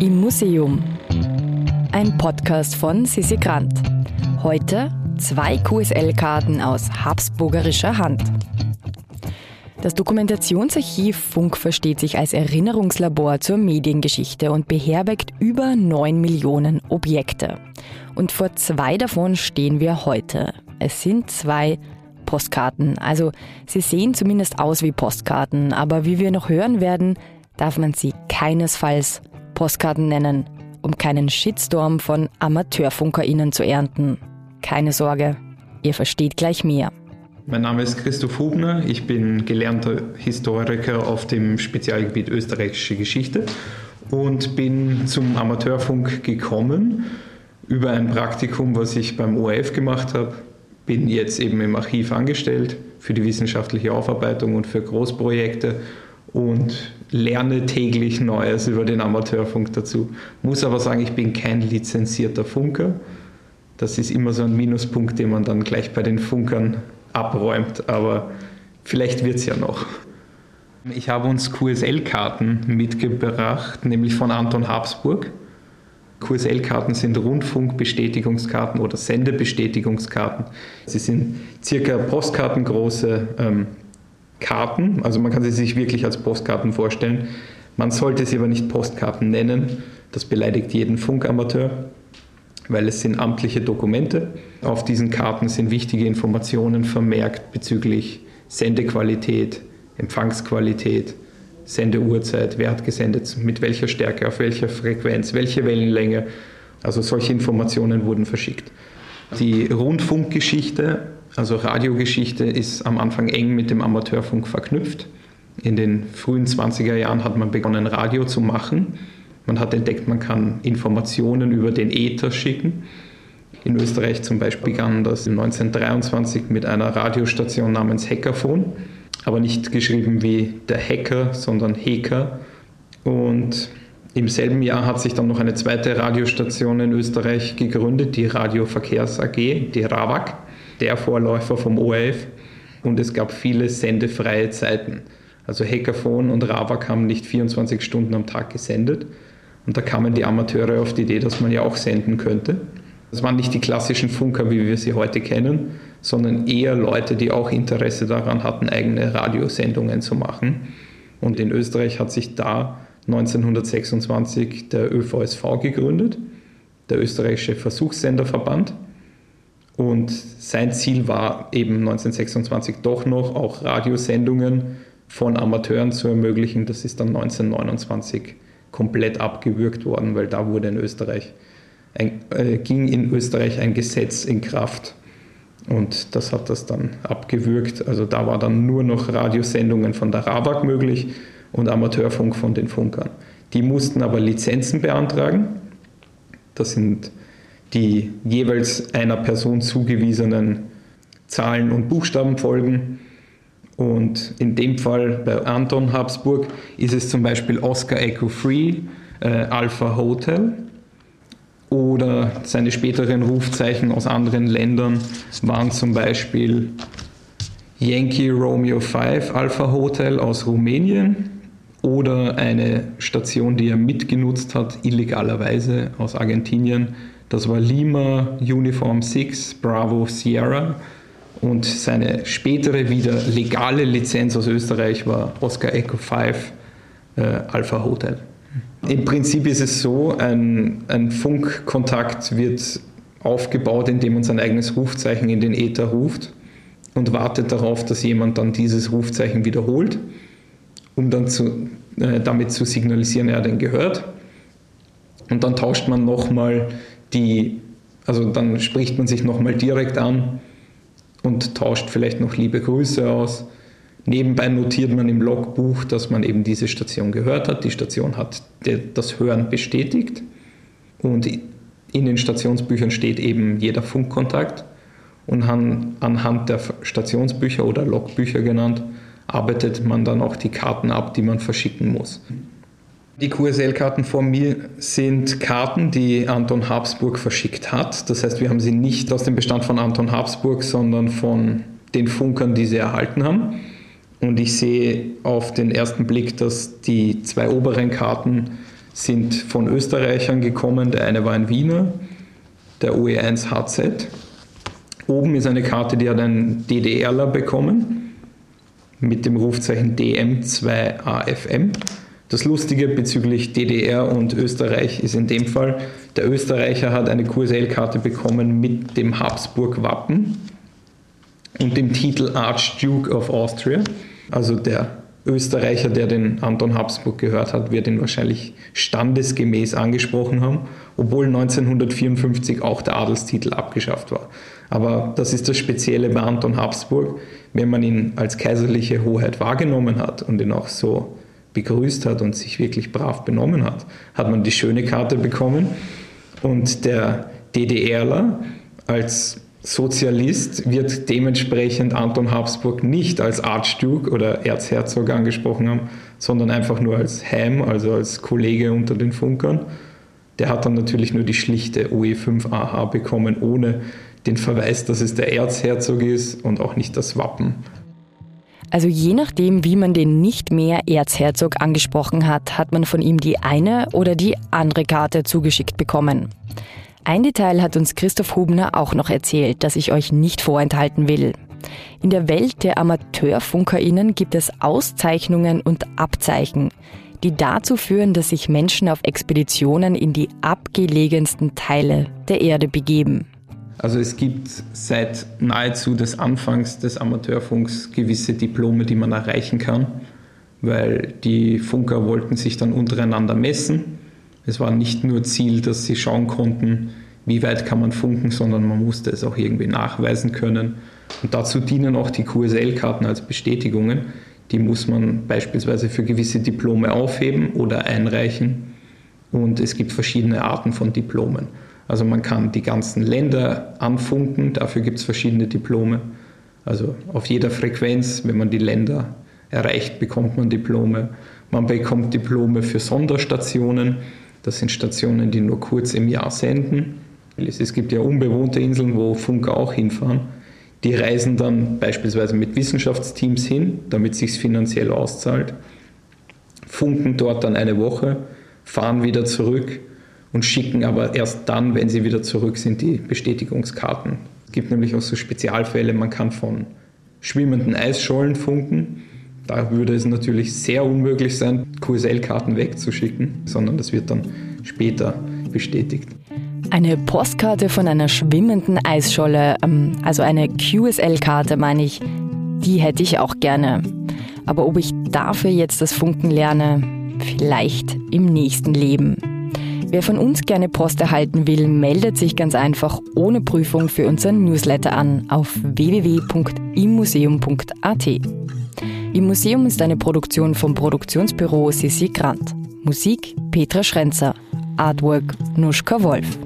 Im Museum. Ein Podcast von Sissi Grant. Heute zwei QSL-Karten aus habsburgerischer Hand. Das Dokumentationsarchiv Funk versteht sich als Erinnerungslabor zur Mediengeschichte und beherbergt über 9 Millionen Objekte. Und vor zwei davon stehen wir heute. Es sind zwei Postkarten. Also sie sehen zumindest aus wie Postkarten, aber wie wir noch hören werden, darf man sie keinesfalls Postkarten nennen, um keinen Shitstorm von AmateurfunkerInnen zu ernten. Keine Sorge, ihr versteht gleich mehr. Mein Name ist Christoph Hubner, ich bin gelernter Historiker auf dem Spezialgebiet österreichische Geschichte und bin zum Amateurfunk gekommen über ein Praktikum, was ich beim ORF gemacht habe. Bin jetzt eben im Archiv angestellt für die wissenschaftliche Aufarbeitung und für Großprojekte und lerne täglich Neues über den Amateurfunk dazu. Muss aber sagen, ich bin kein lizenzierter Funker. Das ist immer so ein Minuspunkt, den man dann gleich bei den Funkern abräumt, aber vielleicht wird es ja noch. Ich habe uns QSL-Karten mitgebracht, nämlich von Anton Habsburg. QSL-Karten sind Rundfunkbestätigungskarten oder Sendebestätigungskarten. Sie sind circa postkartengroße ähm, Karten, also man kann sie sich wirklich als Postkarten vorstellen. Man sollte sie aber nicht Postkarten nennen, das beleidigt jeden Funkamateur, weil es sind amtliche Dokumente. Auf diesen Karten sind wichtige Informationen vermerkt bezüglich Sendequalität, Empfangsqualität, Sendeuhrzeit, wer hat gesendet, mit welcher Stärke, auf welcher Frequenz, welche Wellenlänge. Also solche Informationen wurden verschickt. Die Rundfunkgeschichte also Radiogeschichte ist am Anfang eng mit dem Amateurfunk verknüpft. In den frühen 20er Jahren hat man begonnen, Radio zu machen. Man hat entdeckt, man kann Informationen über den Äther schicken. In Österreich zum Beispiel begann das 1923 mit einer Radiostation namens Hackerphone, aber nicht geschrieben wie der Hacker, sondern Hacker. Und im selben Jahr hat sich dann noch eine zweite Radiostation in Österreich gegründet, die Radioverkehrs AG, die RAWAG der Vorläufer vom ORF und es gab viele sendefreie Zeiten. Also Hackathon und Ravak haben nicht 24 Stunden am Tag gesendet und da kamen die Amateure auf die Idee, dass man ja auch senden könnte. Das waren nicht die klassischen Funker, wie wir sie heute kennen, sondern eher Leute, die auch Interesse daran hatten, eigene Radiosendungen zu machen. Und in Österreich hat sich da 1926 der ÖVSV gegründet, der österreichische Versuchssenderverband. Und sein Ziel war eben 1926 doch noch auch Radiosendungen von Amateuren zu ermöglichen. Das ist dann 1929 komplett abgewürgt worden, weil da wurde in Österreich ein, äh, ging in Österreich ein Gesetz in Kraft und das hat das dann abgewürgt. Also da war dann nur noch Radiosendungen von der RABAG möglich und Amateurfunk von den Funkern. Die mussten aber Lizenzen beantragen. Das sind die jeweils einer Person zugewiesenen Zahlen und Buchstaben folgen. Und in dem Fall bei Anton Habsburg ist es zum Beispiel Oscar Echo Free, äh, Alpha Hotel. Oder seine späteren Rufzeichen aus anderen Ländern waren zum Beispiel Yankee Romeo 5 Alpha Hotel aus Rumänien oder eine Station, die er mitgenutzt hat, illegalerweise aus Argentinien, das war Lima Uniform 6 Bravo Sierra und seine spätere wieder legale Lizenz aus Österreich war Oscar Echo 5 äh, Alpha Hotel. Im Prinzip ist es so, ein, ein Funkkontakt wird aufgebaut, indem man sein eigenes Rufzeichen in den Äther ruft und wartet darauf, dass jemand dann dieses Rufzeichen wiederholt, um dann zu, äh, damit zu signalisieren, er hat ihn gehört. Und dann tauscht man nochmal die, also dann spricht man sich nochmal direkt an und tauscht vielleicht noch liebe Grüße aus. Nebenbei notiert man im Logbuch, dass man eben diese Station gehört hat. Die Station hat das Hören bestätigt und in den Stationsbüchern steht eben jeder Funkkontakt und anhand der Stationsbücher oder Logbücher genannt arbeitet man dann auch die Karten ab, die man verschicken muss. Die QSL-Karten vor mir sind Karten, die Anton Habsburg verschickt hat. Das heißt, wir haben sie nicht aus dem Bestand von Anton Habsburg, sondern von den Funkern, die sie erhalten haben. Und ich sehe auf den ersten Blick, dass die zwei oberen Karten sind von Österreichern gekommen. Der eine war ein Wiener, der OE1 HZ. Oben ist eine Karte, die hat ein DDRler bekommen mit dem Rufzeichen DM2AFM. Das Lustige bezüglich DDR und Österreich ist in dem Fall, der Österreicher hat eine QSL-Karte bekommen mit dem Habsburg-Wappen und dem Titel Archduke of Austria. Also der Österreicher, der den Anton Habsburg gehört hat, wird ihn wahrscheinlich standesgemäß angesprochen haben, obwohl 1954 auch der Adelstitel abgeschafft war. Aber das ist das Spezielle bei Anton Habsburg, wenn man ihn als kaiserliche Hoheit wahrgenommen hat und ihn auch so begrüßt hat und sich wirklich brav benommen hat, hat man die schöne Karte bekommen. Und der DDRler als Sozialist wird dementsprechend Anton Habsburg nicht als Archduke oder Erzherzog angesprochen haben, sondern einfach nur als Ham, also als Kollege unter den Funkern. Der hat dann natürlich nur die schlichte OE5AH bekommen, ohne den Verweis, dass es der Erzherzog ist und auch nicht das Wappen. Also je nachdem, wie man den nicht mehr Erzherzog angesprochen hat, hat man von ihm die eine oder die andere Karte zugeschickt bekommen. Ein Detail hat uns Christoph Hubner auch noch erzählt, das ich euch nicht vorenthalten will. In der Welt der AmateurfunkerInnen gibt es Auszeichnungen und Abzeichen, die dazu führen, dass sich Menschen auf Expeditionen in die abgelegensten Teile der Erde begeben. Also es gibt seit nahezu des Anfangs des Amateurfunks gewisse Diplome, die man erreichen kann, weil die Funker wollten sich dann untereinander messen. Es war nicht nur Ziel, dass sie schauen konnten, wie weit kann man funken, sondern man musste es auch irgendwie nachweisen können. Und dazu dienen auch die QSL-Karten als Bestätigungen. Die muss man beispielsweise für gewisse Diplome aufheben oder einreichen. Und es gibt verschiedene Arten von Diplomen. Also man kann die ganzen Länder anfunken, dafür gibt es verschiedene Diplome. Also auf jeder Frequenz, wenn man die Länder erreicht, bekommt man Diplome. Man bekommt Diplome für Sonderstationen. Das sind Stationen, die nur kurz im Jahr senden. Es gibt ja unbewohnte Inseln, wo Funker auch hinfahren. Die reisen dann beispielsweise mit Wissenschaftsteams hin, damit sich finanziell auszahlt, funken dort dann eine Woche, fahren wieder zurück und schicken aber erst dann, wenn sie wieder zurück sind, die Bestätigungskarten. Es gibt nämlich auch so Spezialfälle, man kann von schwimmenden Eisschollen funken. Da würde es natürlich sehr unmöglich sein, QSL-Karten wegzuschicken, sondern das wird dann später bestätigt. Eine Postkarte von einer schwimmenden Eisscholle, ähm, also eine QSL-Karte meine ich, die hätte ich auch gerne. Aber ob ich dafür jetzt das Funken lerne, vielleicht im nächsten Leben. Wer von uns gerne Post erhalten will, meldet sich ganz einfach ohne Prüfung für unseren Newsletter an auf www.immuseum.at. Im Museum ist eine Produktion vom Produktionsbüro Sissi Grant. Musik Petra Schrenzer. Artwork Nuschka Wolf.